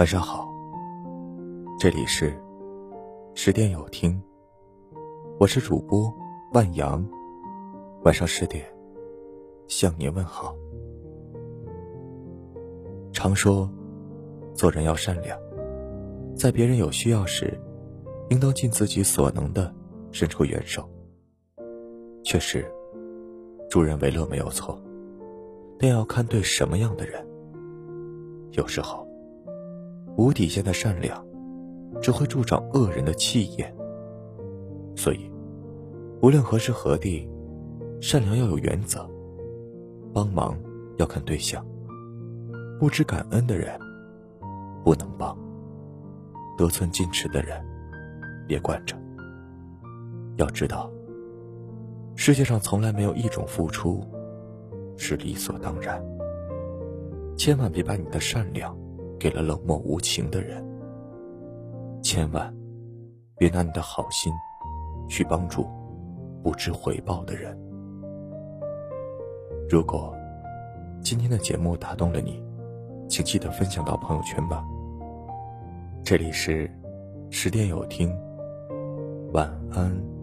晚上好，这里是十点有听，我是主播万阳，晚上十点向您问好。常说，做人要善良，在别人有需要时，应当尽自己所能的伸出援手。确实，助人为乐没有错，但要看对什么样的人。有时候。无底线的善良，只会助长恶人的气焰。所以，无论何时何地，善良要有原则，帮忙要看对象。不知感恩的人，不能帮；得寸进尺的人，别惯着。要知道，世界上从来没有一种付出是理所当然。千万别把你的善良。给了冷漠无情的人，千万别拿你的好心去帮助不知回报的人。如果今天的节目打动了你，请记得分享到朋友圈吧。这里是十点有听，晚安。